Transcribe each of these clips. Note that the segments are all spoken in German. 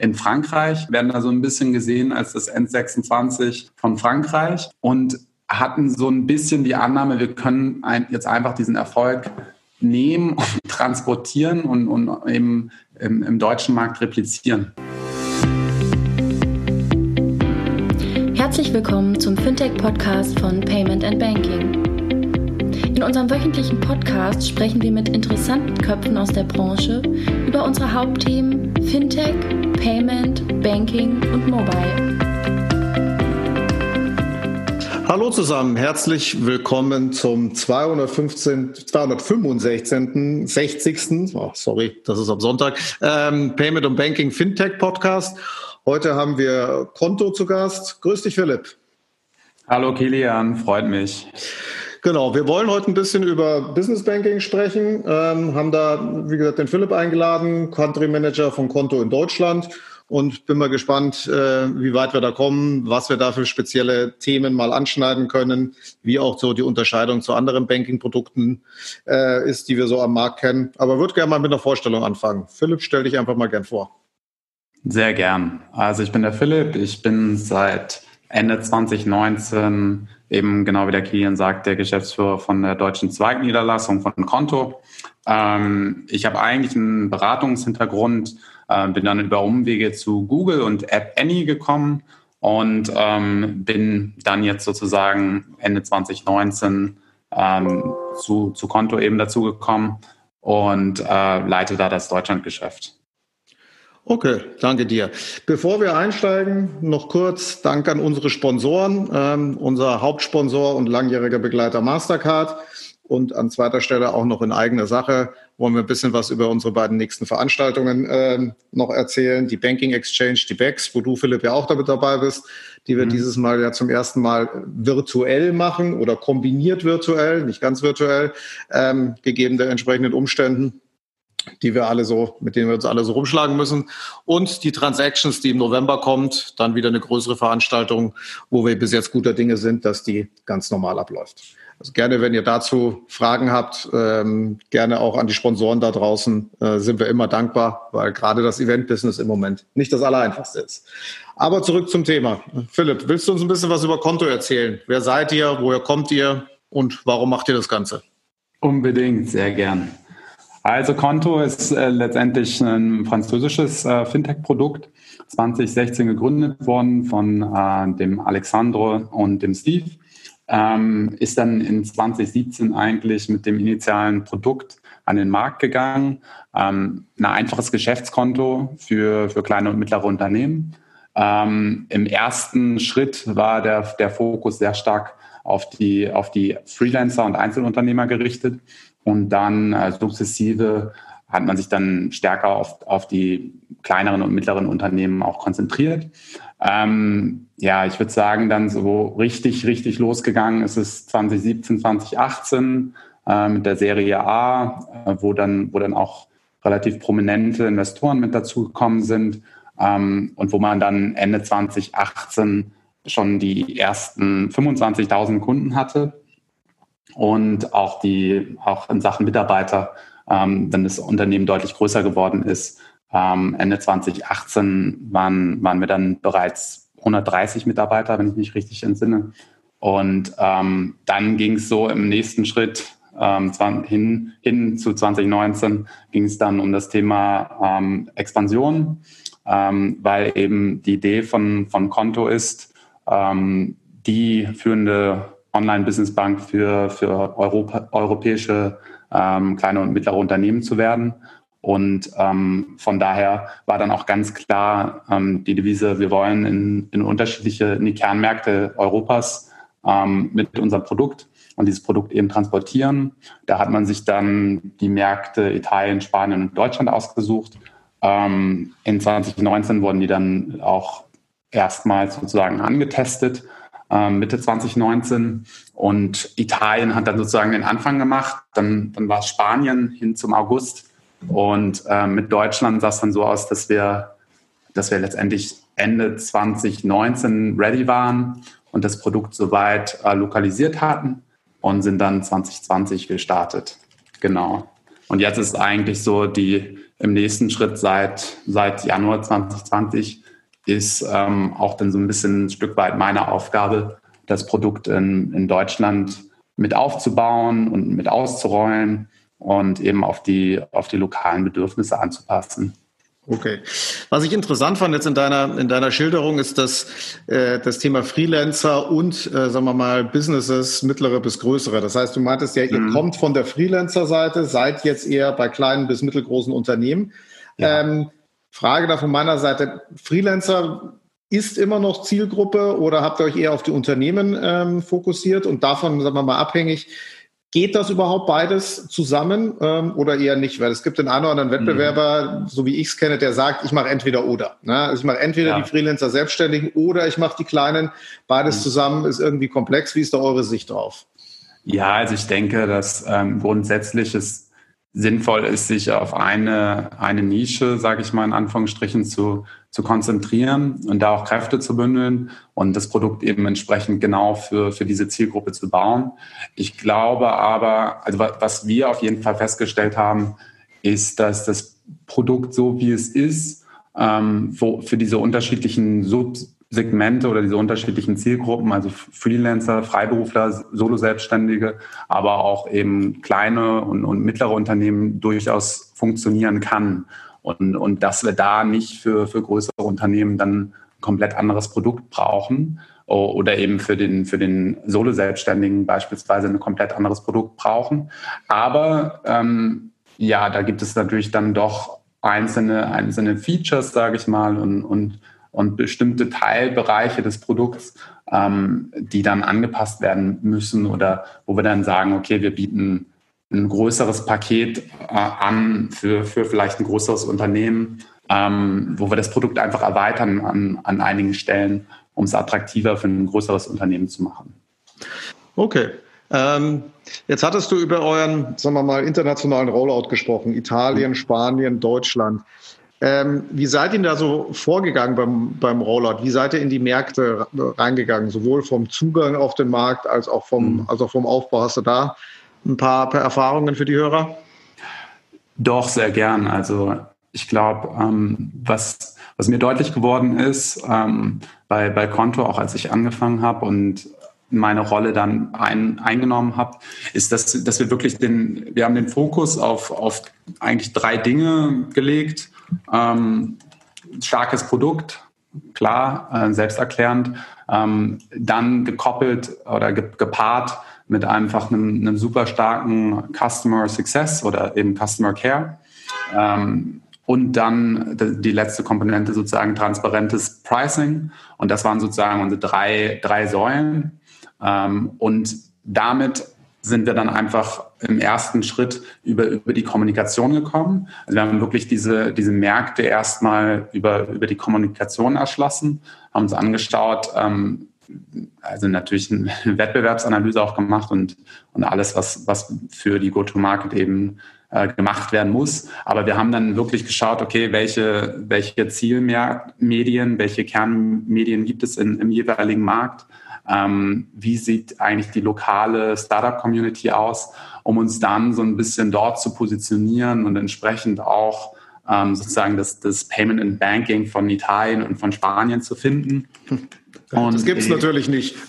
in Frankreich, werden da so ein bisschen gesehen als das N26 von Frankreich und hatten so ein bisschen die Annahme, wir können ein, jetzt einfach diesen Erfolg nehmen und transportieren und, und eben im, im deutschen Markt replizieren. Herzlich willkommen zum Fintech-Podcast von Payment and Banking. In unserem wöchentlichen Podcast sprechen wir mit interessanten Köpfen aus der Branche über unsere Hauptthemen Fintech, Payment, Banking und Mobile. Hallo zusammen, herzlich willkommen zum 215, 265. 60. Oh, sorry, das ist am Sonntag. Ähm, Payment und Banking Fintech Podcast. Heute haben wir Konto zu Gast. Grüß dich, Philipp. Hallo Kilian, freut mich. Genau, wir wollen heute ein bisschen über Business Banking sprechen, ähm, haben da, wie gesagt, den Philipp eingeladen, Country Manager von Konto in Deutschland und bin mal gespannt, äh, wie weit wir da kommen, was wir da für spezielle Themen mal anschneiden können, wie auch so die Unterscheidung zu anderen Banking-Produkten äh, ist, die wir so am Markt kennen. Aber würde gerne mal mit einer Vorstellung anfangen. Philipp, stell dich einfach mal gern vor. Sehr gern. Also ich bin der Philipp, ich bin seit Ende 2019 eben genau wie der Kilian sagt, der Geschäftsführer von der deutschen Zweigniederlassung von Konto. Ähm, ich habe eigentlich einen Beratungshintergrund, äh, bin dann über Umwege zu Google und App Annie gekommen und ähm, bin dann jetzt sozusagen Ende 2019 ähm, zu, zu Konto eben dazugekommen und äh, leite da das Deutschlandgeschäft. Okay, danke dir. Bevor wir einsteigen, noch kurz Dank an unsere Sponsoren, ähm, unser Hauptsponsor und langjähriger Begleiter Mastercard und an zweiter Stelle auch noch in eigener Sache wollen wir ein bisschen was über unsere beiden nächsten Veranstaltungen äh, noch erzählen. Die Banking Exchange, die BEX, wo du, Philipp, ja auch damit dabei bist, die wir mhm. dieses Mal ja zum ersten Mal virtuell machen oder kombiniert virtuell, nicht ganz virtuell, ähm, gegeben der entsprechenden Umständen die wir alle so, mit denen wir uns alle so rumschlagen müssen. Und die Transactions, die im November kommt, dann wieder eine größere Veranstaltung, wo wir bis jetzt guter Dinge sind, dass die ganz normal abläuft. Also gerne, wenn ihr dazu Fragen habt, ähm, gerne auch an die Sponsoren da draußen, äh, sind wir immer dankbar, weil gerade das Event-Business im Moment nicht das Allereinfachste ist. Aber zurück zum Thema. Philipp, willst du uns ein bisschen was über Konto erzählen? Wer seid ihr? Woher kommt ihr? Und warum macht ihr das Ganze? Unbedingt, sehr gern. Also Konto ist äh, letztendlich ein französisches äh, Fintech-Produkt, 2016 gegründet worden von äh, dem Alexandro und dem Steve. Ähm, ist dann in 2017 eigentlich mit dem initialen Produkt an den Markt gegangen. Ähm, ein einfaches Geschäftskonto für, für kleine und mittlere Unternehmen. Ähm, Im ersten Schritt war der, der Fokus sehr stark auf die, auf die Freelancer und Einzelunternehmer gerichtet. Und dann äh, sukzessive hat man sich dann stärker auf, auf die kleineren und mittleren Unternehmen auch konzentriert. Ähm, ja, ich würde sagen, dann so richtig, richtig losgegangen ist es 2017, 2018 äh, mit der Serie A, äh, wo, dann, wo dann auch relativ prominente Investoren mit dazugekommen sind ähm, und wo man dann Ende 2018 schon die ersten 25.000 Kunden hatte und auch die auch in Sachen Mitarbeiter, ähm, wenn das Unternehmen deutlich größer geworden ist. Ähm, Ende 2018 waren, waren wir dann bereits 130 Mitarbeiter, wenn ich mich richtig entsinne. Und ähm, dann ging es so im nächsten Schritt ähm, hin, hin zu 2019 ging es dann um das Thema ähm, Expansion, ähm, weil eben die Idee von, von Konto ist, ähm, die führende Online-Business-Bank für, für Europa, europäische ähm, kleine und mittlere Unternehmen zu werden. Und ähm, von daher war dann auch ganz klar ähm, die Devise, wir wollen in, in unterschiedliche in die Kernmärkte Europas ähm, mit unserem Produkt und dieses Produkt eben transportieren. Da hat man sich dann die Märkte Italien, Spanien und Deutschland ausgesucht. Ähm, in 2019 wurden die dann auch erstmals sozusagen angetestet Mitte 2019. Und Italien hat dann sozusagen den Anfang gemacht. Dann, dann war es Spanien hin zum August. Und äh, mit Deutschland sah es dann so aus, dass wir, dass wir letztendlich Ende 2019 ready waren und das Produkt soweit äh, lokalisiert hatten und sind dann 2020 gestartet. Genau. Und jetzt ist eigentlich so die, im nächsten Schritt seit, seit Januar 2020 ist ähm, auch dann so ein bisschen ein Stück weit meine Aufgabe, das Produkt in, in Deutschland mit aufzubauen und mit auszurollen und eben auf die, auf die lokalen Bedürfnisse anzupassen. Okay. Was ich interessant fand jetzt in deiner, in deiner Schilderung ist, dass äh, das Thema Freelancer und, äh, sagen wir mal, Businesses, mittlere bis größere. Das heißt, du meintest ja, ihr mhm. kommt von der Freelancer-Seite, seid jetzt eher bei kleinen bis mittelgroßen Unternehmen. Ja. Ähm, Frage da von meiner Seite, Freelancer ist immer noch Zielgruppe oder habt ihr euch eher auf die Unternehmen ähm, fokussiert und davon, sagen wir mal, abhängig, Geht das überhaupt beides zusammen ähm, oder eher nicht? Weil es gibt den einen oder anderen Wettbewerber, mhm. so wie ich es kenne, der sagt, ich mache entweder oder. Ne? Also ich mache entweder ja. die Freelancer Selbstständigen oder ich mache die Kleinen. Beides mhm. zusammen ist irgendwie komplex. Wie ist da eure Sicht drauf? Ja, also ich denke, dass ähm, grundsätzlich es sinnvoll ist, sich auf eine, eine Nische, sage ich mal in Anführungsstrichen, zu, zu konzentrieren und da auch Kräfte zu bündeln und das Produkt eben entsprechend genau für, für diese Zielgruppe zu bauen. Ich glaube aber, also was wir auf jeden Fall festgestellt haben, ist, dass das Produkt so wie es ist, ähm, wo für diese unterschiedlichen Sub Segmente oder diese unterschiedlichen Zielgruppen, also Freelancer, Freiberufler, Solo-Selbstständige, aber auch eben kleine und, und mittlere Unternehmen durchaus funktionieren kann. Und, und dass wir da nicht für, für größere Unternehmen dann ein komplett anderes Produkt brauchen oder eben für den, für den Solo-Selbstständigen beispielsweise ein komplett anderes Produkt brauchen. Aber ähm, ja, da gibt es natürlich dann doch einzelne, einzelne Features, sage ich mal, und, und und bestimmte Teilbereiche des Produkts, ähm, die dann angepasst werden müssen oder wo wir dann sagen, okay, wir bieten ein größeres Paket äh, an für, für vielleicht ein größeres Unternehmen, ähm, wo wir das Produkt einfach erweitern an, an einigen Stellen, um es attraktiver für ein größeres Unternehmen zu machen. Okay. Ähm, jetzt hattest du über euren, sagen wir mal, internationalen Rollout gesprochen. Italien, Spanien, Deutschland. Ähm, wie seid ihr da so vorgegangen beim, beim Rollout? Wie seid ihr in die Märkte reingegangen, sowohl vom Zugang auf den Markt als auch vom, mhm. als auch vom Aufbau? Hast du da ein paar, paar Erfahrungen für die Hörer? Doch, sehr gern. Also ich glaube, ähm, was, was mir deutlich geworden ist ähm, bei, bei Konto, auch als ich angefangen habe und meine Rolle dann ein, eingenommen habe, ist, dass, dass wir wirklich den, wir haben den Fokus auf, auf eigentlich drei Dinge gelegt. Ähm, starkes Produkt, klar, äh, selbsterklärend, ähm, dann gekoppelt oder ge gepaart mit einfach einem, einem super starken Customer Success oder eben Customer Care. Ähm, und dann die letzte Komponente sozusagen transparentes Pricing. Und das waren sozusagen unsere drei, drei Säulen. Ähm, und damit sind wir dann einfach im ersten Schritt über, über die Kommunikation gekommen. Also wir haben wirklich diese, diese Märkte erstmal über, über die Kommunikation erschlossen, haben uns angeschaut, ähm, also natürlich eine Wettbewerbsanalyse auch gemacht und, und alles, was, was für die Go-to-Market eben äh, gemacht werden muss. Aber wir haben dann wirklich geschaut, okay, welche, welche Zielmedien, welche Kernmedien gibt es in, im jeweiligen Markt ähm, wie sieht eigentlich die lokale Startup-Community aus, um uns dann so ein bisschen dort zu positionieren und entsprechend auch ähm, sozusagen das, das Payment and Banking von Italien und von Spanien zu finden. Und das gibt es natürlich nicht.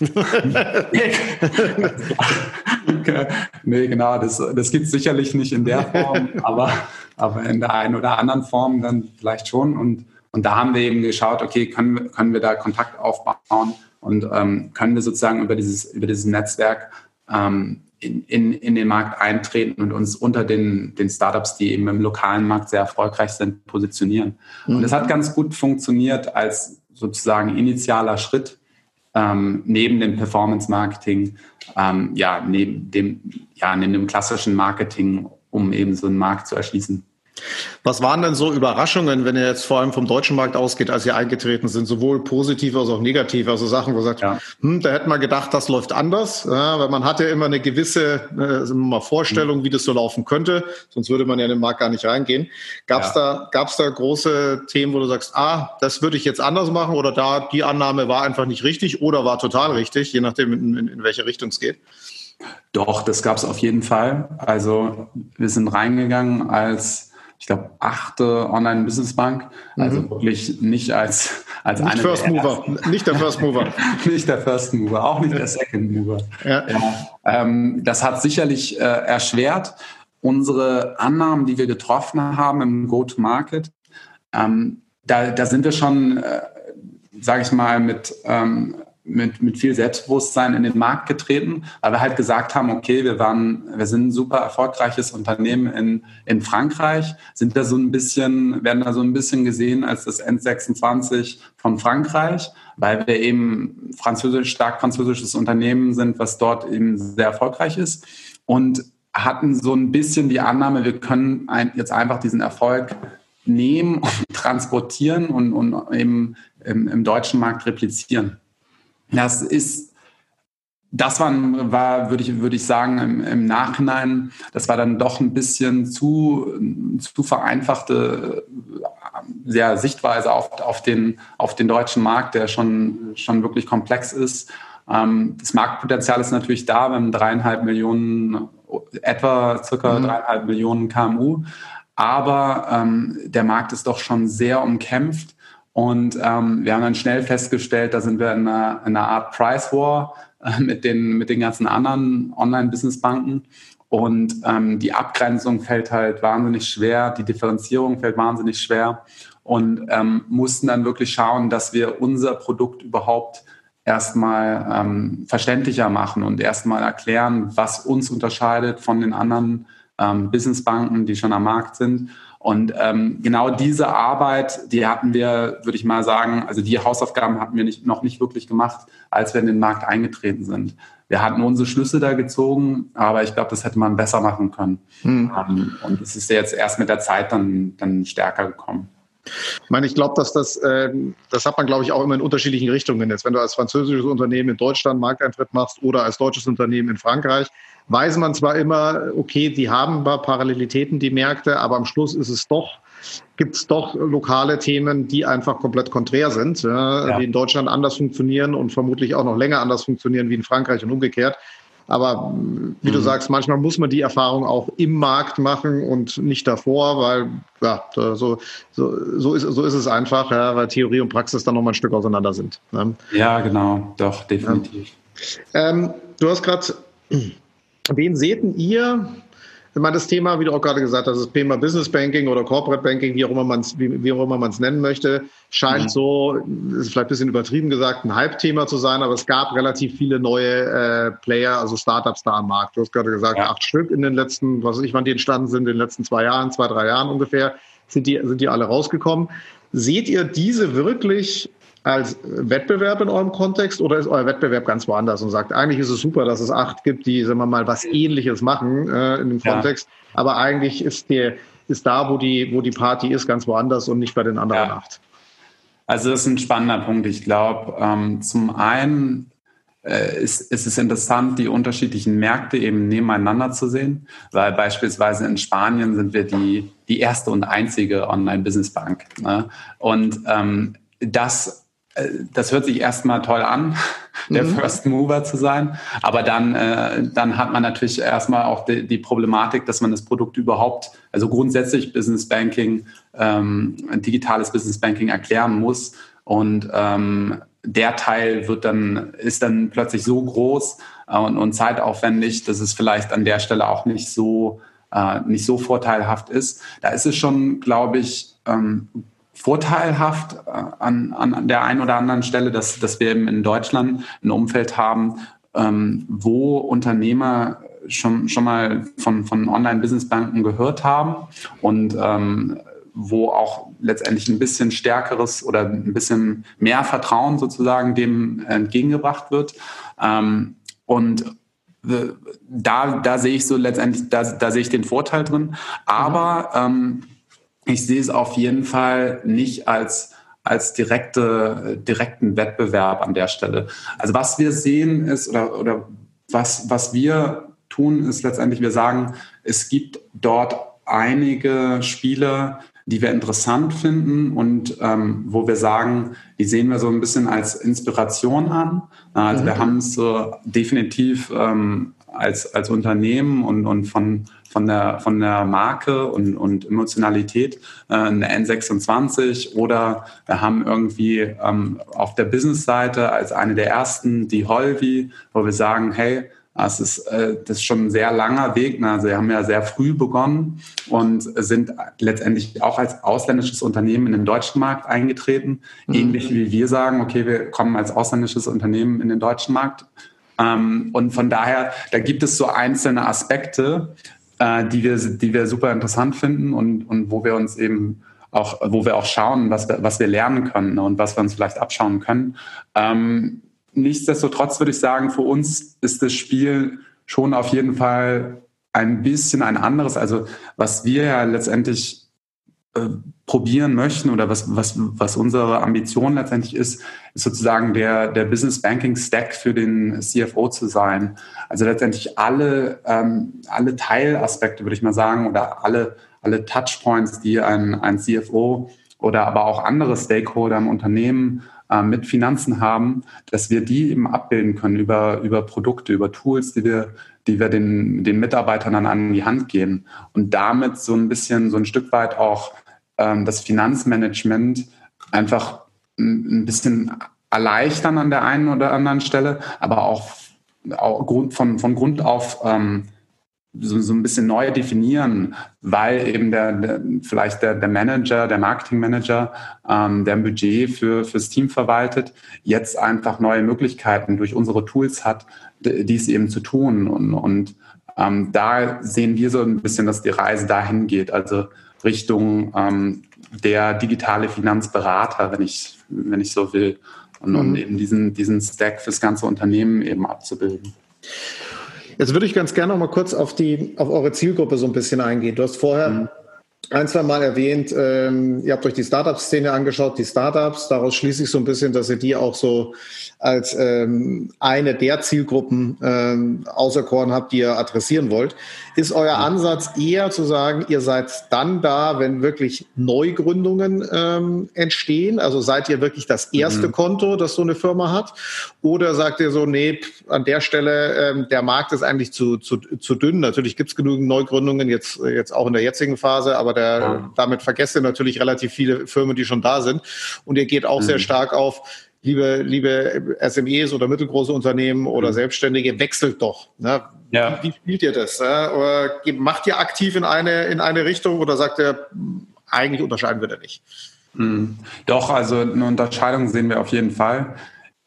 nee, genau, das, das gibt es sicherlich nicht in der Form, aber, aber in der einen oder anderen Form dann vielleicht schon. Und, und da haben wir eben geschaut, okay, können, können wir da Kontakt aufbauen und ähm, können wir sozusagen über dieses, über dieses Netzwerk ähm, in, in, in den Markt eintreten und uns unter den, den Startups, die eben im lokalen Markt sehr erfolgreich sind, positionieren. Mhm. Und es hat ganz gut funktioniert als sozusagen initialer Schritt ähm, neben dem Performance-Marketing, ähm, ja, neben dem, ja, neben dem klassischen Marketing, um eben so einen Markt zu erschließen. Was waren denn so Überraschungen, wenn ihr jetzt vor allem vom deutschen Markt ausgeht, als ihr eingetreten sind, sowohl positive als auch negative, also Sachen, wo ihr sagt, ja. hm, da hätte man gedacht, das läuft anders, ja, weil man hatte immer eine gewisse äh, mal Vorstellung, mhm. wie das so laufen könnte, sonst würde man ja in den Markt gar nicht reingehen. Gab es ja. da, gab's da große Themen, wo du sagst, ah, das würde ich jetzt anders machen oder da die Annahme war einfach nicht richtig oder war total richtig, je nachdem, in, in, in welche Richtung es geht? Doch, das gab es auf jeden Fall. Also wir sind reingegangen als ich glaube, achte Online-Business-Bank. Also mhm. wirklich nicht als, als nicht eine First Mover, nicht der First Mover. nicht der First Mover, auch nicht der Second Mover. Ja. ja ähm, das hat sicherlich äh, erschwert unsere Annahmen, die wir getroffen haben im Go-to-Market. Ähm, da, da sind wir schon, äh, sage ich mal, mit ähm, mit, mit viel Selbstbewusstsein in den Markt getreten, weil wir halt gesagt haben, okay, wir waren, wir sind ein super erfolgreiches Unternehmen in, in Frankreich, sind da so ein bisschen, werden da so ein bisschen gesehen als das N26 von Frankreich, weil wir eben französisch, stark französisches Unternehmen sind, was dort eben sehr erfolgreich ist und hatten so ein bisschen die Annahme, wir können ein, jetzt einfach diesen Erfolg nehmen und transportieren und, und eben im, im deutschen Markt replizieren. Das ist, das war, war würde ich, würde ich sagen, im, im, Nachhinein, das war dann doch ein bisschen zu, zu vereinfachte ja, Sichtweise auf, auf, den, auf den deutschen Markt, der schon, schon wirklich komplex ist. Ähm, das Marktpotenzial ist natürlich da, wir haben dreieinhalb Millionen, etwa circa mhm. dreieinhalb Millionen KMU. Aber ähm, der Markt ist doch schon sehr umkämpft. Und ähm, wir haben dann schnell festgestellt, da sind wir in einer, in einer Art Price War äh, mit, den, mit den ganzen anderen Online-Business-Banken. Und ähm, die Abgrenzung fällt halt wahnsinnig schwer, die Differenzierung fällt wahnsinnig schwer und ähm, mussten dann wirklich schauen, dass wir unser Produkt überhaupt erstmal ähm, verständlicher machen und erstmal erklären, was uns unterscheidet von den anderen ähm, Businessbanken, die schon am Markt sind und ähm, genau diese Arbeit, die hatten wir, würde ich mal sagen, also die Hausaufgaben hatten wir nicht, noch nicht wirklich gemacht, als wir in den Markt eingetreten sind. Wir hatten unsere Schlüsse da gezogen, aber ich glaube, das hätte man besser machen können. Hm. Ähm, und es ist jetzt erst mit der Zeit dann, dann stärker gekommen. Ich meine, ich glaube, dass das, äh, das hat man, glaube ich, auch immer in unterschiedlichen Richtungen. Jetzt, wenn du als französisches Unternehmen in Deutschland Markteintritt machst oder als deutsches Unternehmen in Frankreich, weiß man zwar immer, okay, die haben ein paar Parallelitäten, die Märkte, aber am Schluss ist es doch, gibt es doch lokale Themen, die einfach komplett konträr sind, ja, die in Deutschland anders funktionieren und vermutlich auch noch länger anders funktionieren wie in Frankreich und umgekehrt. Aber wie mhm. du sagst, manchmal muss man die Erfahrung auch im Markt machen und nicht davor, weil ja, so, so, so, ist, so ist es einfach, ja, weil Theorie und Praxis dann noch mal ein Stück auseinander sind. Ne? Ja, genau, doch, definitiv. Ja. Ähm, du hast gerade Wen seht ihr? Ich meine, das Thema, wie du auch gerade gesagt hast, das Thema Business Banking oder Corporate Banking, wie auch immer man es wie, wie auch immer man es nennen möchte, scheint mhm. so, ist vielleicht ein bisschen übertrieben gesagt, ein Hype-Thema zu sein, aber es gab relativ viele neue äh, Player, also Startups da am Markt. Du hast gerade gesagt, ja. acht Stück in den letzten, was weiß ich, wann die entstanden sind, in den letzten zwei Jahren, zwei, drei Jahren ungefähr, sind die, sind die alle rausgekommen. Seht ihr diese wirklich als Wettbewerb in eurem Kontext oder ist euer Wettbewerb ganz woanders und sagt, eigentlich ist es super, dass es acht gibt, die, sagen wir mal, was ähnliches machen äh, in dem Kontext, ja. aber eigentlich ist der, ist da, wo die, wo die Party ist, ganz woanders und nicht bei den anderen ja. acht. Also das ist ein spannender Punkt. Ich glaube, ähm, zum einen äh, ist, ist es interessant, die unterschiedlichen Märkte eben nebeneinander zu sehen, weil beispielsweise in Spanien sind wir die, die erste und einzige Online-Business-Bank. Ne? Und ähm, das das hört sich erstmal toll an, der mhm. First Mover zu sein. Aber dann, äh, dann hat man natürlich erstmal auch die, die, Problematik, dass man das Produkt überhaupt, also grundsätzlich Business Banking, ähm, digitales Business Banking erklären muss. Und ähm, der Teil wird dann, ist dann plötzlich so groß äh, und, und zeitaufwendig, dass es vielleicht an der Stelle auch nicht so, äh, nicht so vorteilhaft ist. Da ist es schon, glaube ich, ähm, vorteilhaft äh, an, an der einen oder anderen Stelle, dass, dass wir eben in Deutschland ein Umfeld haben, ähm, wo Unternehmer schon, schon mal von, von Online-Business-Banken gehört haben und ähm, wo auch letztendlich ein bisschen stärkeres oder ein bisschen mehr Vertrauen sozusagen dem entgegengebracht wird. Ähm, und äh, da, da sehe ich so letztendlich, da, da sehe ich den Vorteil drin. Aber ähm, ich sehe es auf jeden Fall nicht als als direkte, direkten Wettbewerb an der Stelle. Also was wir sehen ist, oder, oder was, was wir tun, ist letztendlich, wir sagen, es gibt dort einige Spiele, die wir interessant finden und ähm, wo wir sagen, die sehen wir so ein bisschen als Inspiration an. Also mhm. wir haben es so definitiv ähm, als, als Unternehmen und, und von, von, der, von der Marke und, und Emotionalität äh, eine N26 oder wir haben irgendwie ähm, auf der Business-Seite als eine der ersten die Holvi, wo wir sagen, hey, das ist, äh, das ist schon ein sehr langer Weg. Also wir haben ja sehr früh begonnen und sind letztendlich auch als ausländisches Unternehmen in den deutschen Markt eingetreten. Mhm. Ähnlich wie wir sagen, okay, wir kommen als ausländisches Unternehmen in den deutschen Markt. Ähm, und von daher, da gibt es so einzelne Aspekte, äh, die, wir, die wir super interessant finden und, und wo wir uns eben auch, wo wir auch schauen, was wir, was wir lernen können und was wir uns vielleicht abschauen können. Ähm, nichtsdestotrotz würde ich sagen, für uns ist das Spiel schon auf jeden Fall ein bisschen ein anderes. Also was wir ja letztendlich äh, probieren möchten oder was, was, was unsere Ambition letztendlich ist, ist sozusagen der, der Business Banking Stack für den CFO zu sein. Also letztendlich alle, ähm, alle Teilaspekte, würde ich mal sagen, oder alle, alle Touchpoints, die ein, ein CFO oder aber auch andere Stakeholder im Unternehmen äh, mit Finanzen haben, dass wir die eben abbilden können über, über Produkte, über Tools, die wir, die wir den, den Mitarbeitern dann an die Hand geben und damit so ein bisschen, so ein Stück weit auch ähm, das Finanzmanagement einfach ein, bisschen erleichtern an der einen oder anderen Stelle, aber auch, auch von, von Grund auf ähm, so, so ein bisschen neu definieren, weil eben der, der vielleicht der, der Manager, der Marketingmanager, ähm, der ein Budget für fürs Team verwaltet, jetzt einfach neue Möglichkeiten durch unsere Tools hat, dies eben zu tun. Und, und ähm, da sehen wir so ein bisschen, dass die Reise dahin geht, also Richtung ähm, der digitale Finanzberater, wenn ich, wenn ich so will, und, mhm. und eben diesen, diesen Stack fürs ganze Unternehmen eben abzubilden. Jetzt würde ich ganz gerne noch mal kurz auf die, auf eure Zielgruppe so ein bisschen eingehen. Du hast vorher mhm. Ein, zwei Mal erwähnt, ähm, ihr habt euch die Startup-Szene angeschaut, die Startups. Daraus schließe ich so ein bisschen, dass ihr die auch so als ähm, eine der Zielgruppen ähm, auserkoren habt, die ihr adressieren wollt. Ist euer Ansatz eher zu sagen, ihr seid dann da, wenn wirklich Neugründungen ähm, entstehen? Also seid ihr wirklich das erste mhm. Konto, das so eine Firma hat? Oder sagt ihr so, nee, an der Stelle, ähm, der Markt ist eigentlich zu, zu, zu dünn. Natürlich gibt es genügend Neugründungen, jetzt, jetzt auch in der jetzigen Phase, aber der, ja. damit vergesst ihr natürlich relativ viele Firmen, die schon da sind. Und ihr geht auch mhm. sehr stark auf, liebe, liebe SMEs oder mittelgroße Unternehmen oder mhm. Selbstständige, wechselt doch. Ne? Ja. Wie, wie spielt ihr das? Ne? Oder macht ihr aktiv in eine, in eine Richtung oder sagt ihr, eigentlich unterscheiden wir da nicht? Mhm. Doch, also eine Unterscheidung sehen wir auf jeden Fall.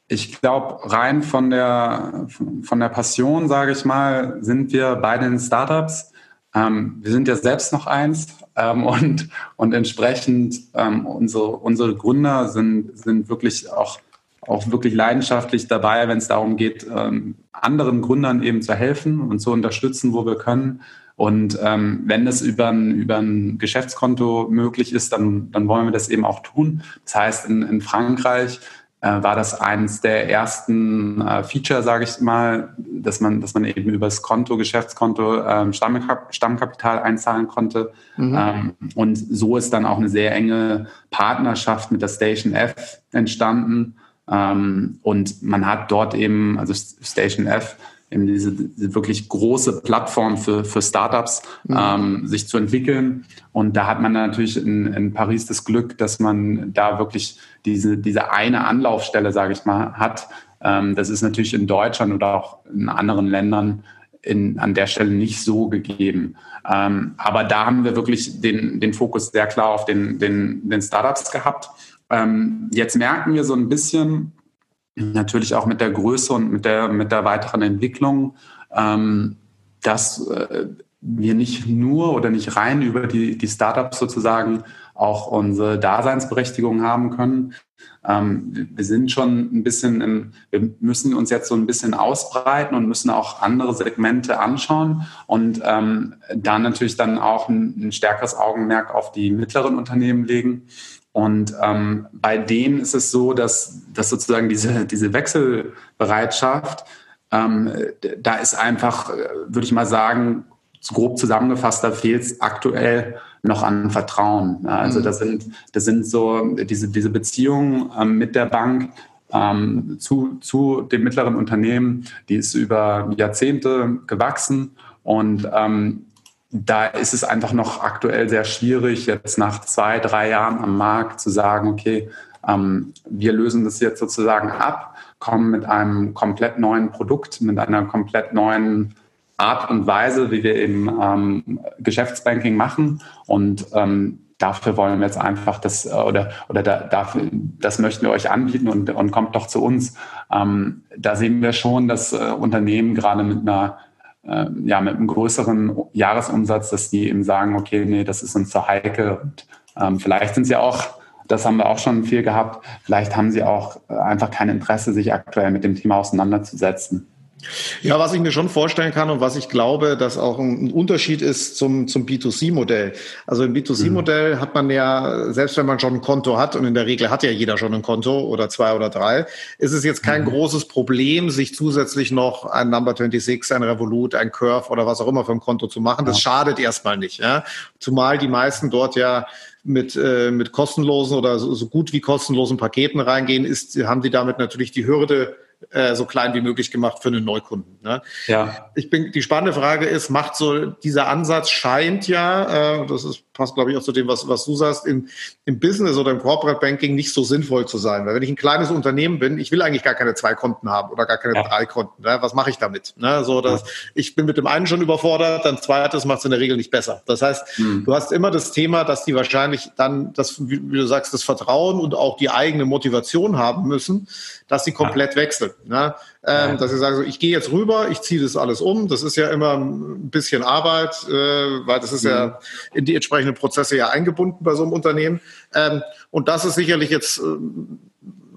Ich glaube, rein von der, von der Passion, sage ich mal, sind wir beide in Startups. Ähm, wir sind ja selbst noch eins ähm, und, und entsprechend ähm, unsere, unsere Gründer sind, sind wirklich auch auch wirklich leidenschaftlich dabei, wenn es darum geht, ähm, anderen Gründern eben zu helfen und zu unterstützen, wo wir können. Und ähm, wenn es über ein, über ein Geschäftskonto möglich ist, dann, dann wollen wir das eben auch tun. Das heißt, in, in Frankreich war das eines der ersten äh, Feature, sage ich mal, dass man, dass man eben über das Konto, Geschäftskonto ähm, Stammkap Stammkapital einzahlen konnte. Mhm. Ähm, und so ist dann auch eine sehr enge Partnerschaft mit der Station F entstanden ähm, und man hat dort eben, also Station F, eben diese, diese wirklich große Plattform für, für Startups, mhm. ähm, sich zu entwickeln. Und da hat man natürlich in, in Paris das Glück, dass man da wirklich diese, diese eine Anlaufstelle, sage ich mal, hat. Ähm, das ist natürlich in Deutschland oder auch in anderen Ländern in, an der Stelle nicht so gegeben. Ähm, aber da haben wir wirklich den, den Fokus sehr klar auf den, den, den Startups gehabt. Ähm, jetzt merken wir so ein bisschen, natürlich auch mit der Größe und mit der, mit der weiteren Entwicklung, ähm, dass äh, wir nicht nur oder nicht rein über die, die Startups sozusagen auch unsere Daseinsberechtigung haben können. Ähm, wir sind schon ein bisschen, im, wir müssen uns jetzt so ein bisschen ausbreiten und müssen auch andere Segmente anschauen und ähm, dann natürlich dann auch ein, ein stärkeres Augenmerk auf die mittleren Unternehmen legen. Und ähm, bei denen ist es so, dass, dass sozusagen diese, diese Wechselbereitschaft, ähm, da ist einfach, äh, würde ich mal sagen, grob zusammengefasst, da fehlt es aktuell noch an Vertrauen. Also mhm. das sind, das sind so diese, diese Beziehungen ähm, mit der Bank, ähm, zu, zu dem mittleren Unternehmen, die ist über Jahrzehnte gewachsen und ähm, da ist es einfach noch aktuell sehr schwierig, jetzt nach zwei, drei Jahren am Markt zu sagen, okay, ähm, wir lösen das jetzt sozusagen ab, kommen mit einem komplett neuen Produkt, mit einer komplett neuen Art und Weise, wie wir eben ähm, Geschäftsbanking machen. Und ähm, dafür wollen wir jetzt einfach das oder oder da, dafür, das möchten wir euch anbieten und, und kommt doch zu uns. Ähm, da sehen wir schon, dass äh, Unternehmen gerade mit einer äh, ja mit einem größeren Jahresumsatz, dass die eben sagen, okay, nee, das ist uns zu heikel und ähm, vielleicht sind sie auch das haben wir auch schon viel gehabt. Vielleicht haben sie auch äh, einfach kein Interesse, sich aktuell mit dem Thema auseinanderzusetzen. Ja, was ich mir schon vorstellen kann und was ich glaube, dass auch ein Unterschied ist zum, zum B2C-Modell. Also im B2C-Modell mhm. hat man ja, selbst wenn man schon ein Konto hat, und in der Regel hat ja jeder schon ein Konto oder zwei oder drei, ist es jetzt kein mhm. großes Problem, sich zusätzlich noch ein Number 26, ein Revolut, ein Curve oder was auch immer für ein Konto zu machen. Das schadet erstmal nicht. Ja? Zumal die meisten dort ja mit, äh, mit kostenlosen oder so, so gut wie kostenlosen Paketen reingehen, ist, haben die damit natürlich die Hürde äh, so klein wie möglich gemacht für einen Neukunden. Ne? Ja. Ich bin, die spannende Frage ist, macht so dieser Ansatz scheint ja, äh, das ist, passt glaube ich auch zu dem, was, was du sagst, im, im Business oder im Corporate Banking nicht so sinnvoll zu sein. Weil wenn ich ein kleines Unternehmen bin, ich will eigentlich gar keine zwei Konten haben oder gar keine ja. drei Konten. Ne? Was mache ich damit? Ne? So, dass ja. ich bin mit dem einen schon überfordert, dann zweites macht es in der Regel nicht besser. Das heißt, mhm. du hast immer das Thema, dass die wahrscheinlich dann das, wie, wie du sagst, das Vertrauen und auch die eigene Motivation haben müssen, dass sie komplett ja. wechseln. Ne? Ähm, ja. Dass sie sagen, so, ich gehe jetzt rüber, ich ziehe das alles um. Das ist ja immer ein bisschen Arbeit, äh, weil das ist mhm. ja in die entsprechenden Prozesse ja eingebunden bei so einem Unternehmen. Ähm, und das ist sicherlich jetzt äh,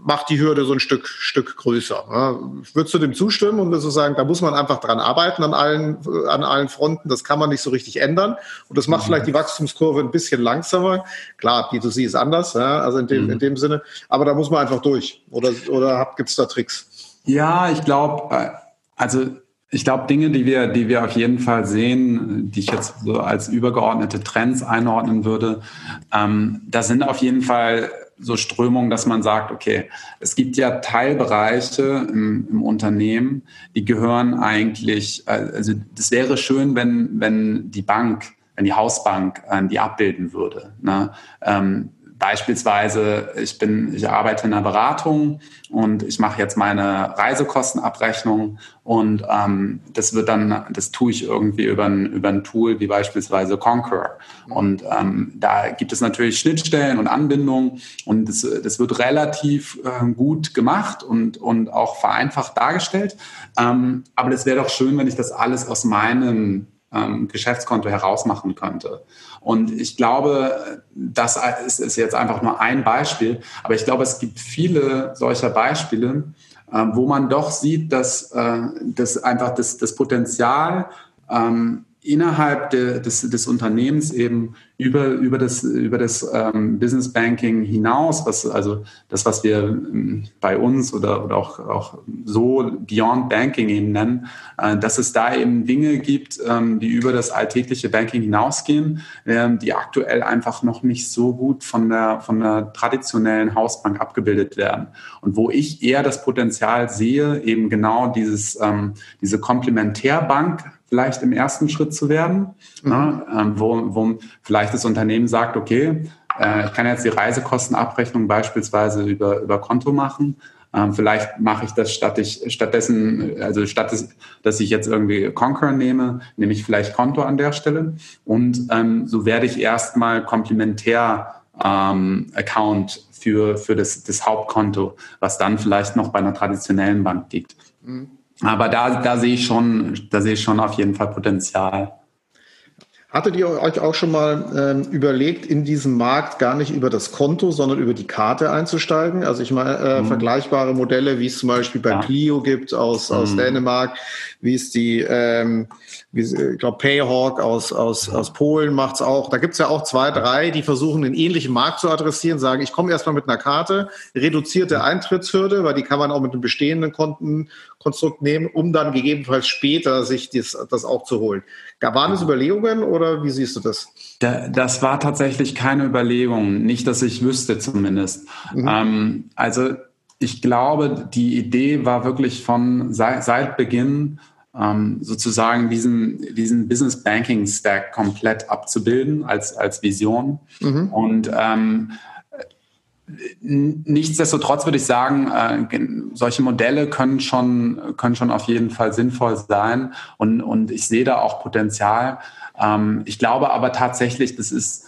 macht die Hürde so ein Stück, Stück größer. Ja, würdest du dem zustimmen und so sagen, da muss man einfach dran arbeiten an allen, an allen Fronten. Das kann man nicht so richtig ändern. Und das macht mhm. vielleicht die Wachstumskurve ein bisschen langsamer. Klar, B2C ist anders, ja, also in dem, mhm. in dem Sinne. Aber da muss man einfach durch. Oder, oder gibt es da Tricks? Ja, ich glaube, äh, also ich glaube, Dinge, die wir, die wir auf jeden Fall sehen, die ich jetzt so als übergeordnete Trends einordnen würde, ähm, da sind auf jeden Fall so Strömung, dass man sagt, okay, es gibt ja Teilbereiche im, im Unternehmen, die gehören eigentlich, äh, also das wäre schön, wenn, wenn die Bank, wenn die Hausbank äh, die abbilden würde. Ne? Ähm, Beispielsweise, ich bin, ich arbeite in einer Beratung und ich mache jetzt meine Reisekostenabrechnung und ähm, das wird dann, das tue ich irgendwie über ein, über ein Tool wie beispielsweise Concur. Und ähm, da gibt es natürlich Schnittstellen und Anbindungen und das, das wird relativ äh, gut gemacht und, und auch vereinfacht dargestellt. Ähm, aber es wäre doch schön, wenn ich das alles aus meinem ähm, Geschäftskonto herausmachen könnte. Und ich glaube, das ist, jetzt einfach nur ein Beispiel, aber ich glaube, es gibt viele solcher Beispiele, äh, wo man doch sieht, dass, äh, dass einfach das, das Potenzial ähm, innerhalb de, des, des Unternehmens eben über, über das, über das ähm, Business Banking hinaus, was, also das, was wir ähm, bei uns oder, oder auch, auch so Beyond Banking eben nennen, äh, dass es da eben Dinge gibt, ähm, die über das alltägliche Banking hinausgehen, ähm, die aktuell einfach noch nicht so gut von der, von der traditionellen Hausbank abgebildet werden. Und wo ich eher das Potenzial sehe, eben genau dieses, ähm, diese Komplementärbank vielleicht im ersten Schritt zu werden, mhm. ne, ähm, wo, wo vielleicht das Unternehmen sagt, okay, äh, ich kann jetzt die Reisekostenabrechnung beispielsweise über, über Konto machen. Ähm, vielleicht mache ich das statt ich, stattdessen, also statt des, dass ich jetzt irgendwie Conquer nehme, nehme ich vielleicht Konto an der Stelle. Und ähm, so werde ich erstmal komplementär ähm, Account für, für das, das Hauptkonto, was dann vielleicht noch bei einer traditionellen Bank liegt. Mhm. Aber da, da sehe ich schon, da sehe ich schon auf jeden Fall Potenzial. Hattet ihr euch auch schon mal ähm, überlegt, in diesem Markt gar nicht über das Konto, sondern über die Karte einzusteigen? Also ich meine, äh, mhm. vergleichbare Modelle, wie es zum Beispiel bei ja. Plio gibt aus, aus mhm. Dänemark, wie es die, ähm, wie, ich glaube, Payhawk aus, aus, aus Polen macht's auch. Da gibt's ja auch zwei, drei, die versuchen, den ähnlichen Markt zu adressieren, sagen, ich komme erstmal mit einer Karte, reduzierte Eintrittshürde, weil die kann man auch mit einem bestehenden Kontenkonstrukt nehmen, um dann gegebenenfalls später sich das, das auch zu holen. Waren es Überlegungen oder wie siehst du das? Das war tatsächlich keine Überlegung, nicht, dass ich wüsste zumindest. Mhm. Ähm, also ich glaube, die Idee war wirklich von seit, seit Beginn ähm, sozusagen diesen, diesen Business Banking Stack komplett abzubilden als, als Vision. Mhm. Und ähm, Nichtsdestotrotz würde ich sagen, äh, solche Modelle können schon, können schon auf jeden Fall sinnvoll sein und, und ich sehe da auch Potenzial. Ähm, ich glaube aber tatsächlich, das ist,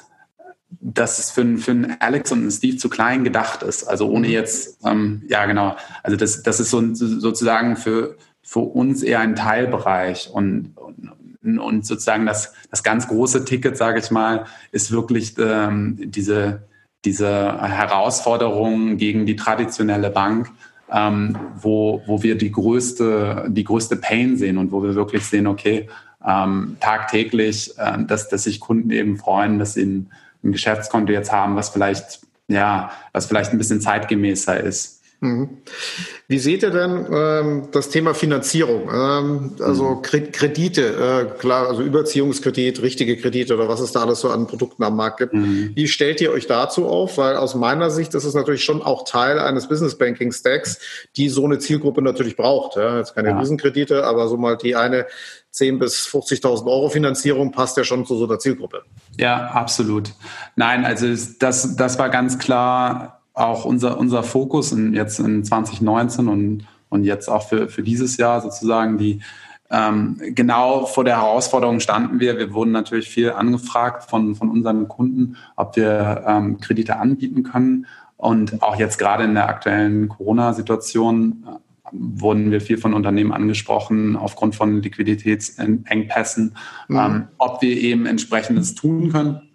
dass es für, für einen Alex und einen Steve zu klein gedacht ist. Also ohne mhm. jetzt, ähm, ja genau, also das, das ist so, sozusagen für, für uns eher ein Teilbereich und, und, und sozusagen das, das ganz große Ticket, sage ich mal, ist wirklich ähm, diese, diese Herausforderung gegen die traditionelle Bank, ähm, wo, wo wir die größte, die größte Pain sehen und wo wir wirklich sehen, okay, ähm, tagtäglich, äh, dass, dass sich Kunden eben freuen, dass sie ein, Geschäftskonto jetzt haben, was vielleicht, ja, was vielleicht ein bisschen zeitgemäßer ist. Mhm. Wie seht ihr denn ähm, das Thema Finanzierung? Ähm, also mhm. Kredite, äh, klar, also Überziehungskredit, richtige Kredite oder was es da alles so an Produkten am Markt gibt. Mhm. Wie stellt ihr euch dazu auf? Weil aus meiner Sicht ist es natürlich schon auch Teil eines Business Banking Stacks, die so eine Zielgruppe natürlich braucht. Ja? Jetzt keine ja. Riesenkredite, aber so mal die eine 10.000 bis 50.000 Euro Finanzierung passt ja schon zu so einer Zielgruppe. Ja, absolut. Nein, also das, das war ganz klar auch unser, unser Fokus in, jetzt in 2019 und, und jetzt auch für, für dieses Jahr sozusagen die ähm, genau vor der Herausforderung standen wir. Wir wurden natürlich viel angefragt von, von unseren Kunden, ob wir ähm, Kredite anbieten können. Und auch jetzt gerade in der aktuellen Corona-Situation äh, wurden wir viel von Unternehmen angesprochen aufgrund von Liquiditätsengpässen, mhm. ähm, ob wir eben entsprechendes tun können.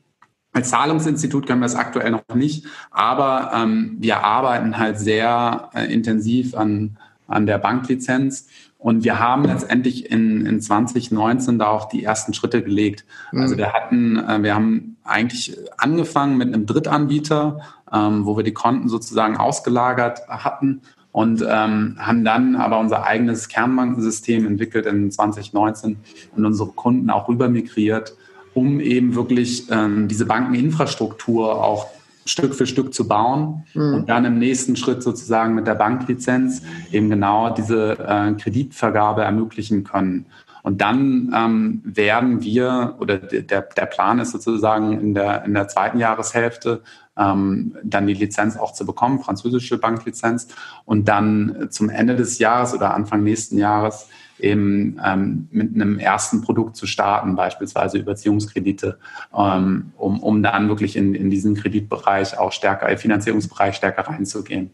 Als Zahlungsinstitut können wir es aktuell noch nicht, aber ähm, wir arbeiten halt sehr äh, intensiv an, an der Banklizenz und wir haben letztendlich in, in 2019 da auch die ersten Schritte gelegt. Mhm. Also wir hatten, äh, wir haben eigentlich angefangen mit einem Drittanbieter, ähm, wo wir die Konten sozusagen ausgelagert hatten und ähm, haben dann aber unser eigenes Kernbankensystem entwickelt in 2019 und unsere Kunden auch rüber migriert um eben wirklich ähm, diese Bankeninfrastruktur auch Stück für Stück zu bauen mhm. und dann im nächsten Schritt sozusagen mit der Banklizenz eben genau diese äh, Kreditvergabe ermöglichen können. Und dann ähm, werden wir, oder der, der Plan ist sozusagen in der, in der zweiten Jahreshälfte, ähm, dann die Lizenz auch zu bekommen, französische Banklizenz. Und dann zum Ende des Jahres oder Anfang nächsten Jahres eben ähm, mit einem ersten Produkt zu starten, beispielsweise Überziehungskredite, ähm, um, um dann wirklich in, in diesen Kreditbereich auch stärker, äh, Finanzierungsbereich stärker reinzugehen.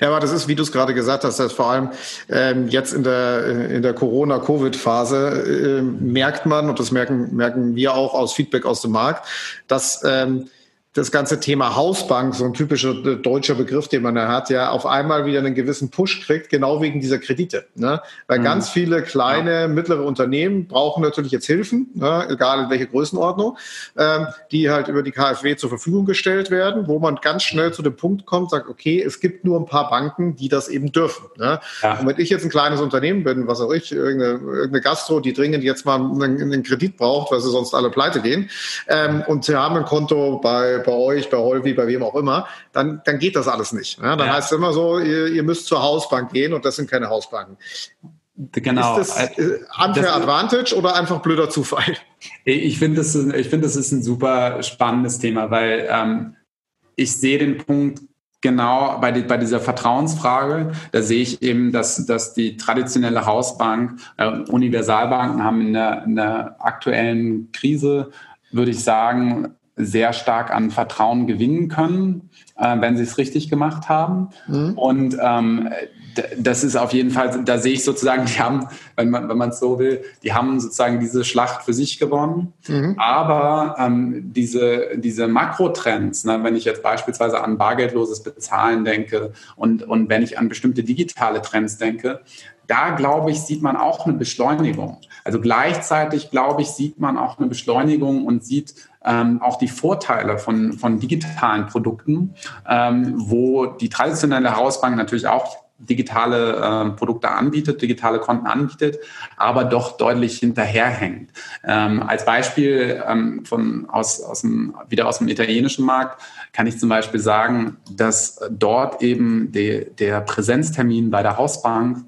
Ja, aber das ist, wie du es gerade gesagt hast, dass vor allem ähm, jetzt in der, äh, in der Corona-Covid-Phase äh, merkt man, und das merken, merken wir auch aus Feedback aus dem Markt, dass ähm, das ganze Thema Hausbank, so ein typischer äh, deutscher Begriff, den man da hat, ja auf einmal wieder einen gewissen Push kriegt, genau wegen dieser Kredite. Ne? Weil mhm. ganz viele kleine, ja. mittlere Unternehmen brauchen natürlich jetzt Hilfen, ne? egal in welche Größenordnung, ähm, die halt über die KfW zur Verfügung gestellt werden, wo man ganz schnell zu dem Punkt kommt, sagt, okay, es gibt nur ein paar Banken, die das eben dürfen. Ne? Ja. Und wenn ich jetzt ein kleines Unternehmen bin, was auch ich, irgendeine, irgendeine Gastro, die dringend jetzt mal einen, einen Kredit braucht, weil sie sonst alle pleite gehen, ähm, und sie haben ein Konto bei bei euch, bei Holvi, bei wem auch immer, dann, dann geht das alles nicht. Ja? Dann ja. heißt es immer so, ihr, ihr müsst zur Hausbank gehen und das sind keine Hausbanken. Genau. Ist das äh, unfair das, Advantage oder einfach blöder Zufall? Ich finde, das, ich finde, das ist ein super spannendes Thema, weil ähm, ich sehe den Punkt genau bei, die, bei dieser Vertrauensfrage. Da sehe ich eben, dass, dass die traditionelle Hausbank, äh, Universalbanken haben in der, in der aktuellen Krise, würde ich sagen, sehr stark an Vertrauen gewinnen können, äh, wenn sie es richtig gemacht haben. Mhm. Und ähm, das ist auf jeden Fall, da sehe ich sozusagen, die haben, wenn man wenn man es so will, die haben sozusagen diese Schlacht für sich gewonnen. Mhm. Aber ähm, diese, diese Makrotrends, ne, wenn ich jetzt beispielsweise an bargeldloses Bezahlen denke und, und wenn ich an bestimmte digitale Trends denke, da glaube ich, sieht man auch eine Beschleunigung. Also gleichzeitig, glaube ich, sieht man auch eine Beschleunigung und sieht ähm, auch die Vorteile von, von digitalen Produkten, ähm, wo die traditionelle Hausbank natürlich auch digitale äh, Produkte anbietet, digitale Konten anbietet, aber doch deutlich hinterherhängt. Ähm, als Beispiel ähm, von aus, aus dem, wieder aus dem italienischen Markt kann ich zum Beispiel sagen, dass dort eben die, der Präsenztermin bei der Hausbank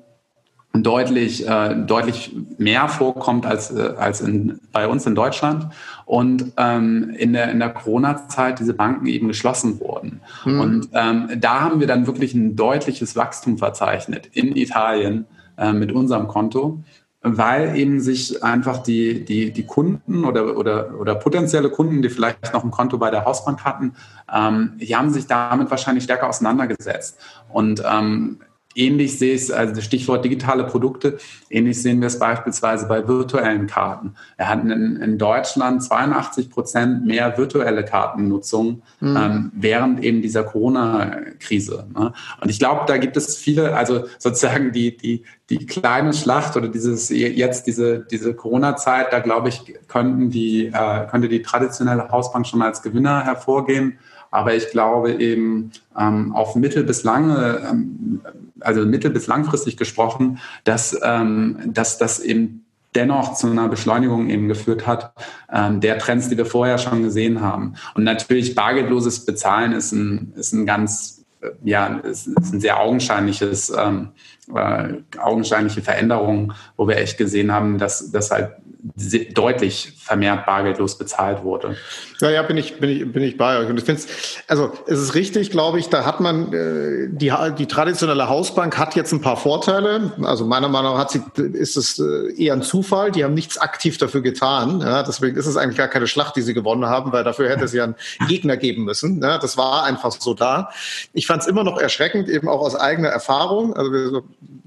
deutlich, äh, deutlich mehr vorkommt als, äh, als in, bei uns in Deutschland und ähm, in der, in der Corona-Zeit diese Banken eben geschlossen wurden. Mhm. Und ähm, da haben wir dann wirklich ein deutliches Wachstum verzeichnet in Italien äh, mit unserem Konto, weil eben sich einfach die, die, die Kunden oder, oder, oder potenzielle Kunden, die vielleicht noch ein Konto bei der Hausbank hatten, ähm, die haben sich damit wahrscheinlich stärker auseinandergesetzt. Und ähm, Ähnlich sehe ich es, also Stichwort digitale Produkte, ähnlich sehen wir es beispielsweise bei virtuellen Karten. Wir hatten in, in Deutschland 82 Prozent mehr virtuelle Kartennutzung mhm. ähm, während eben dieser Corona-Krise. Ne? Und ich glaube, da gibt es viele, also sozusagen die, die, die kleine Schlacht oder dieses jetzt diese, diese Corona-Zeit, da glaube ich, könnten die, äh, könnte die traditionelle Hausbank schon als Gewinner hervorgehen. Aber ich glaube eben ähm, auf mittel bis lange, ähm, also mittel bis langfristig gesprochen, dass, ähm, dass das eben dennoch zu einer Beschleunigung eben geführt hat, ähm, der Trends, die wir vorher schon gesehen haben. Und natürlich bargeldloses Bezahlen ist ein, ist ein ganz, äh, ja, ist, ist ein sehr augenscheinliches, ähm, äh, augenscheinliche Veränderung, wo wir echt gesehen haben, dass, dass halt deutlich vermehrt bargeldlos bezahlt wurde. Ja, ja, bin ich, bin ich, bin ich bei euch. Und ich finde also es ist richtig, glaube ich, da hat man, äh, die, die traditionelle Hausbank hat jetzt ein paar Vorteile. Also meiner Meinung nach hat sie, ist es äh, eher ein Zufall. Die haben nichts aktiv dafür getan. Ja, deswegen ist es eigentlich gar keine Schlacht, die sie gewonnen haben, weil dafür hätte es ja einen Gegner geben müssen. Ja, das war einfach so da. Ich fand es immer noch erschreckend, eben auch aus eigener Erfahrung. Also wir,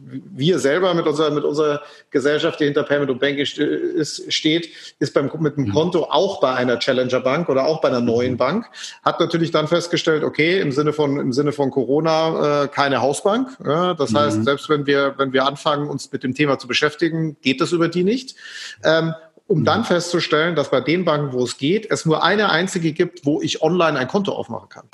wir selber mit unserer, mit unserer Gesellschaft, die hinter Payment und Banking ist, steht, ist beim, mit dem mhm. Konto auch bei einer Challenger Bank oder auch bei einer neuen mhm. Bank, hat natürlich dann festgestellt, okay, im Sinne von, im Sinne von Corona äh, keine Hausbank. Ja, das mhm. heißt, selbst wenn wir, wenn wir anfangen, uns mit dem Thema zu beschäftigen, geht das über die nicht. Ähm, um dann mhm. festzustellen, dass bei den Banken, wo es geht, es nur eine einzige gibt, wo ich online ein Konto aufmachen kann.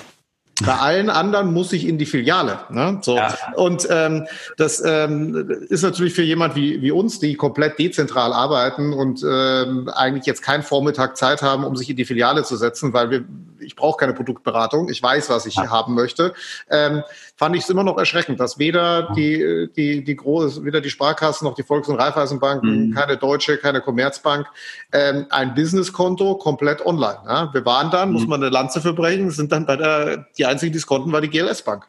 Bei allen anderen muss ich in die Filiale. Ne? So. Ja. Und ähm, das ähm, ist natürlich für jemand wie, wie uns, die komplett dezentral arbeiten und ähm, eigentlich jetzt keinen Vormittag Zeit haben, um sich in die Filiale zu setzen, weil wir, ich brauche keine Produktberatung, ich weiß, was ich ja. haben möchte. Ähm, fand ich es immer noch erschreckend, dass weder die, die, die große, weder die Sparkassen noch die Volks- und Raiffeisenbanken, mhm. keine Deutsche, keine Commerzbank, ähm, ein Businesskonto komplett online. Ja? Wir waren dann, mhm. muss man eine Lanze verbrechen, sind dann bei der, die einzige, die es konnten, war die GLS Bank.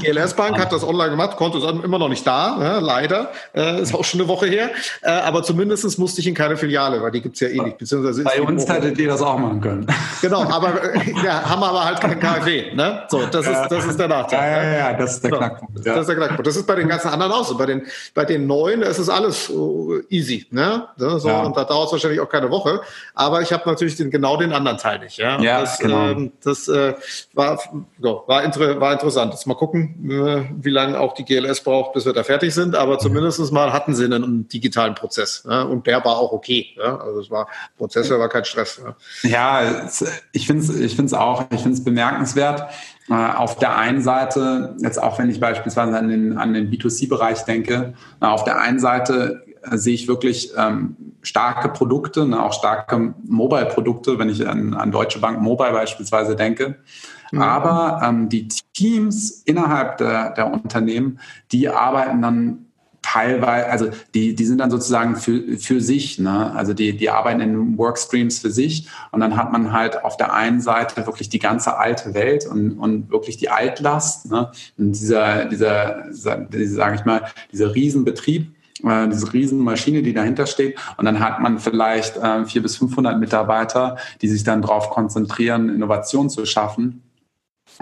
GLS Bank hat das online gemacht, Konto ist immer noch nicht da, leider, äh, ist auch schon eine Woche her. Äh, aber zumindest musste ich in keine Filiale, weil die gibt's ja eh nicht. Beziehungsweise Bei uns hättet ihr das auch machen können. Genau, aber äh, ja, haben aber halt kein KfW. Ne? So, das ist, das ist der Nachteil. Ja, ja, ja, das ist der Knackpunkt. Ja. Das ist der Knackpunkt. Das ist bei den ganzen anderen auch so. Bei den, bei den neuen ist es alles easy. Ne? So, ja. Und da dauert es wahrscheinlich auch keine Woche. Aber ich habe natürlich den, genau den anderen Teil nicht. Ja, ja das, genau. Ähm, das war, war, war interessant. Jetzt mal gucken, äh, wie lange auch die GLS braucht, bis wir da fertig sind. Aber zumindest mal hatten sie einen digitalen Prozess. Ja? Und der war auch okay. Ja? Also es war, Prozessor war kein Stress. Ja, ja ich finde es ich find's auch, ich finde es bemerkenswert. Äh, auf der einen Seite, jetzt auch wenn ich beispielsweise an den, an den B2C-Bereich denke, auf der einen Seite äh, sehe ich wirklich ähm, starke Produkte, ne, auch starke Mobile-Produkte, wenn ich an, an Deutsche Bank Mobile beispielsweise denke. Mhm. Aber ähm, die Teams innerhalb der, der Unternehmen, die arbeiten dann teilweise, also die, die sind dann sozusagen für, für sich, ne? also die, die arbeiten in Workstreams für sich und dann hat man halt auf der einen Seite wirklich die ganze alte Welt und, und wirklich die Altlast ne? und dieser, dieser, dieser sage ich mal, dieser Riesenbetrieb, äh, diese Riesenmaschine, die dahinter steht. Und dann hat man vielleicht äh, vier bis 500 Mitarbeiter, die sich dann darauf konzentrieren, Innovation zu schaffen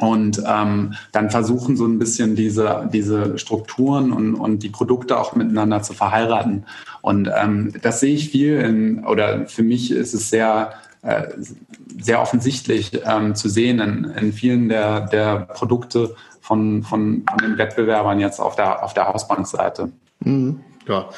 und ähm, dann versuchen so ein bisschen diese, diese Strukturen und, und die Produkte auch miteinander zu verheiraten. Und ähm, das sehe ich viel in, oder für mich ist es sehr, äh, sehr offensichtlich ähm, zu sehen in, in vielen der, der Produkte von, von, von den Wettbewerbern jetzt auf der, auf der Hausbankseite. Mhm. Ja,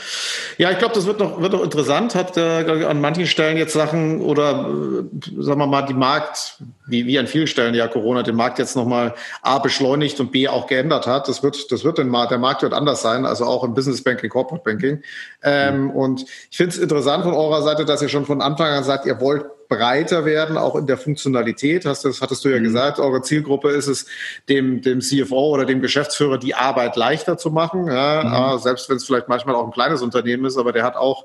ja ich glaube, das wird noch, wird noch interessant. Hat äh, an manchen Stellen jetzt Sachen oder äh, sagen wir mal, die Markt, wie, wie an vielen Stellen ja Corona den Markt jetzt nochmal A beschleunigt und B auch geändert hat. Das wird, das wird den Markt, der Markt wird anders sein, also auch im Business Banking, Corporate Banking. Ähm, und ich finde es interessant von eurer Seite, dass ihr schon von Anfang an sagt, ihr wollt breiter werden, auch in der Funktionalität. Hast, das hattest du ja mhm. gesagt, eure Zielgruppe ist es, dem, dem CFO oder dem Geschäftsführer die Arbeit leichter zu machen. Ja, mhm. Selbst wenn es vielleicht manchmal auch ein kleines Unternehmen ist, aber der hat auch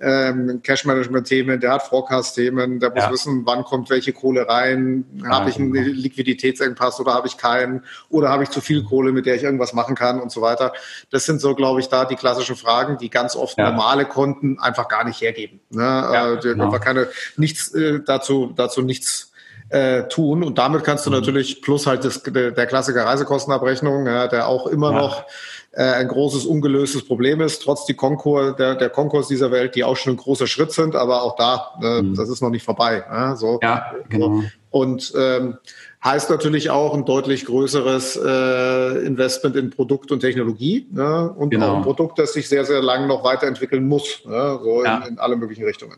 ähm, Cash-Management-Themen, der hat Forecast-Themen, der muss ja. wissen, wann kommt welche Kohle rein, habe ich einen genau. Liquiditätsengpass oder habe ich keinen oder habe ich zu viel Kohle, mit der ich irgendwas machen kann und so weiter. Das sind so, glaube ich, da die klassischen Fragen, die ganz oft ja. normale Konten einfach gar nicht hergeben. Ne? Ja, äh, genau. einfach keine nichts äh, dazu dazu nichts äh, tun und damit kannst du mhm. natürlich plus halt das, der Klassiker Reisekostenabrechnung, ja, der auch immer noch äh, ein großes ungelöstes Problem ist, trotz die Konkurs, der, der Konkurs dieser Welt, die auch schon ein großer Schritt sind, aber auch da, äh, mhm. das ist noch nicht vorbei. Ja, so. ja genau. Und ähm, heißt natürlich auch ein deutlich größeres äh, Investment in Produkt und Technologie ne? und genau. auch ein Produkt, das sich sehr, sehr lang noch weiterentwickeln muss, ne? so ja. in, in alle möglichen Richtungen.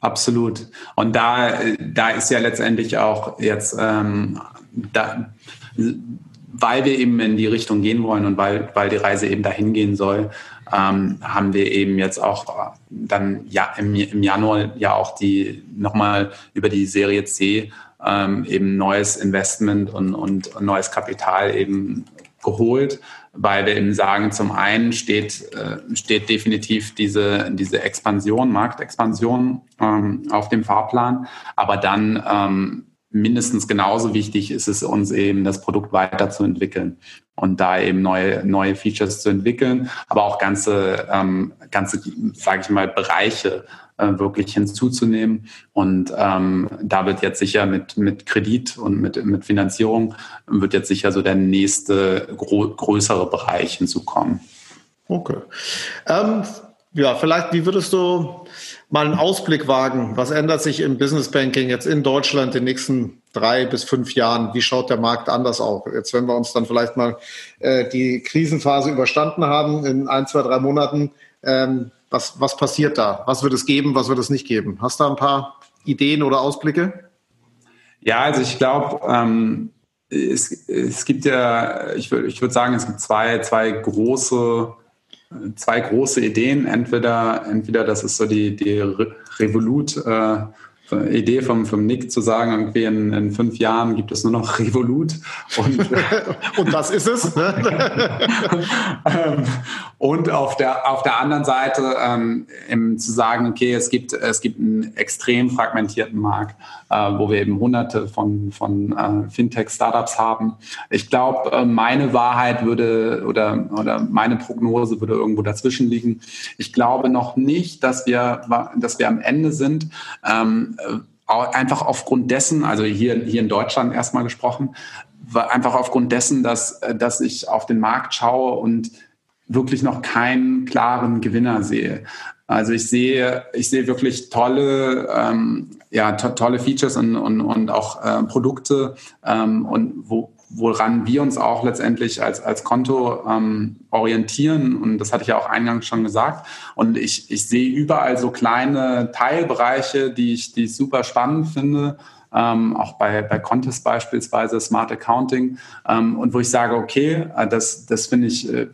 Absolut. Und da, da ist ja letztendlich auch jetzt ähm, da, weil wir eben in die Richtung gehen wollen und weil, weil die Reise eben dahin gehen soll, ähm, haben wir eben jetzt auch dann ja im, im Januar ja auch die nochmal über die Serie C ähm, eben neues Investment und, und neues Kapital eben geholt, weil wir eben sagen, zum einen steht, äh, steht definitiv diese, diese Expansion, Marktexpansion ähm, auf dem Fahrplan, aber dann ähm, mindestens genauso wichtig ist es uns eben, das Produkt weiterzuentwickeln und da eben neue, neue Features zu entwickeln, aber auch ganze, ähm, ganze, sage ich mal, Bereiche äh, wirklich hinzuzunehmen. Und ähm, da wird jetzt sicher mit, mit Kredit und mit, mit Finanzierung wird jetzt sicher so der nächste größere Bereich hinzukommen. Okay. Ähm, ja, vielleicht, wie würdest du mal einen Ausblick wagen? Was ändert sich im Business Banking jetzt in Deutschland in den nächsten drei bis fünf Jahren? Wie schaut der Markt anders aus? Jetzt, wenn wir uns dann vielleicht mal äh, die Krisenphase überstanden haben in ein, zwei, drei Monaten, ähm, was, was passiert da? Was wird es geben? Was wird es nicht geben? Hast du da ein paar Ideen oder Ausblicke? Ja, also ich glaube, ähm, es, es gibt ja, ich würde ich würd sagen, es gibt zwei, zwei große zwei große Ideen. Entweder, entweder das ist so die, die Revolut, äh, Idee vom, vom Nick zu sagen, irgendwie in, in fünf Jahren gibt es nur noch Revolut. Und, und das ist es. Ne? Ähm, und auf der, auf der anderen Seite ähm, zu sagen, okay, es gibt, es gibt einen extrem fragmentierten Markt, äh, wo wir eben hunderte von, von äh, Fintech-Startups haben. Ich glaube, äh, meine Wahrheit würde oder, oder meine Prognose würde irgendwo dazwischen liegen. Ich glaube noch nicht, dass wir, dass wir am Ende sind. Ähm, einfach aufgrund dessen, also hier, hier in Deutschland erstmal gesprochen, einfach aufgrund dessen, dass, dass ich auf den Markt schaue und wirklich noch keinen klaren Gewinner sehe. Also ich sehe, ich sehe wirklich tolle, ähm, ja, to tolle Features und, und, und auch äh, Produkte ähm, und wo, woran wir uns auch letztendlich als, als Konto ähm, orientieren. Und das hatte ich ja auch eingangs schon gesagt. Und ich, ich sehe überall so kleine Teilbereiche, die ich, die ich super spannend finde ähm, auch bei, bei Contest beispielsweise, Smart Accounting, ähm, und wo ich sage, okay, äh, das, das finde ich, äh,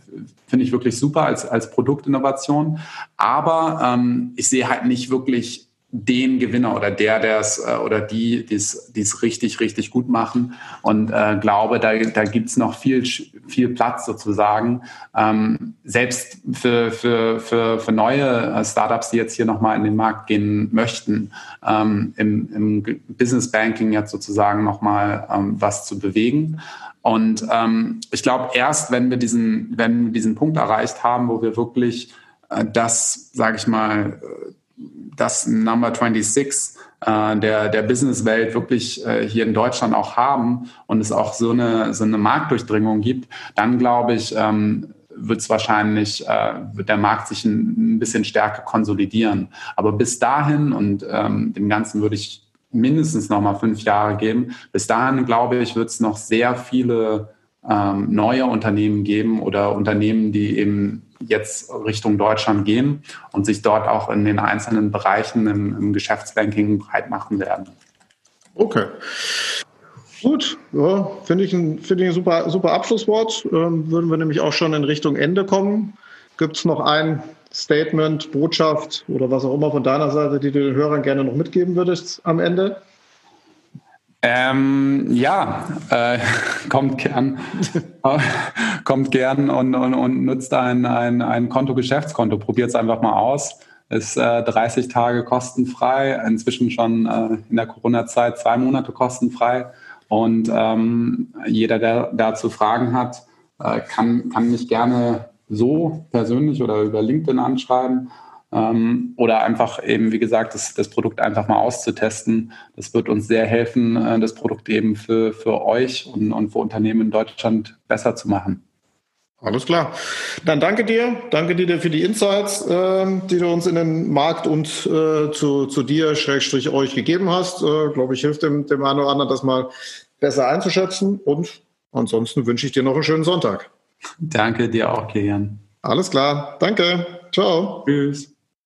finde ich wirklich super als, als Produktinnovation, aber ähm, ich sehe halt nicht wirklich den Gewinner oder der, der es äh, oder die, die es richtig, richtig gut machen. Und äh, glaube, da, da gibt's noch viel, viel Platz sozusagen. Ähm, selbst für, für, für, für neue äh, Startups, die jetzt hier nochmal in den Markt gehen möchten, ähm, im, im Business Banking jetzt sozusagen nochmal ähm, was zu bewegen. Und ähm, ich glaube, erst wenn wir diesen, wenn wir diesen Punkt erreicht haben, wo wir wirklich äh, das, sage ich mal, das Number 26 äh, der, der Businesswelt wirklich äh, hier in Deutschland auch haben und es auch so eine, so eine Marktdurchdringung gibt, dann glaube ich, ähm, wird es wahrscheinlich, äh, wird der Markt sich ein, ein, bisschen stärker konsolidieren. Aber bis dahin und ähm, dem Ganzen würde ich mindestens noch mal fünf Jahre geben. Bis dahin, glaube ich, wird es noch sehr viele ähm, neue Unternehmen geben oder Unternehmen, die eben jetzt Richtung Deutschland gehen und sich dort auch in den einzelnen Bereichen im, im Geschäftsbanking breit machen werden. Okay. Gut, ja, finde ich ein, find ich ein super, super Abschlusswort. Ähm, würden wir nämlich auch schon in Richtung Ende kommen. Gibt es noch ein Statement, Botschaft oder was auch immer von deiner Seite, die du den Hörern gerne noch mitgeben würdest am Ende? Ähm, ja, äh, kommt gern, kommt gern und, und, und nutzt ein, ein, ein Konto, Geschäftskonto. Probiert es einfach mal aus. Ist äh, 30 Tage kostenfrei, inzwischen schon äh, in der Corona-Zeit zwei Monate kostenfrei. Und ähm, jeder, der dazu Fragen hat, äh, kann, kann mich gerne so persönlich oder über LinkedIn anschreiben ähm, oder einfach eben, wie gesagt, das, das Produkt einfach mal auszutesten. Das wird uns sehr helfen, äh, das Produkt eben für, für euch und, und für Unternehmen in Deutschland besser zu machen. Alles klar. Dann danke dir. Danke dir für die Insights, äh, die du uns in den Markt und äh, zu, zu dir, Schrägstrich euch gegeben hast. Äh, Glaube ich, hilft dem, dem einen oder anderen, das mal besser einzuschätzen. Und ansonsten wünsche ich dir noch einen schönen Sonntag. Danke dir auch, Kilian. Alles klar. Danke. Ciao. Tschüss.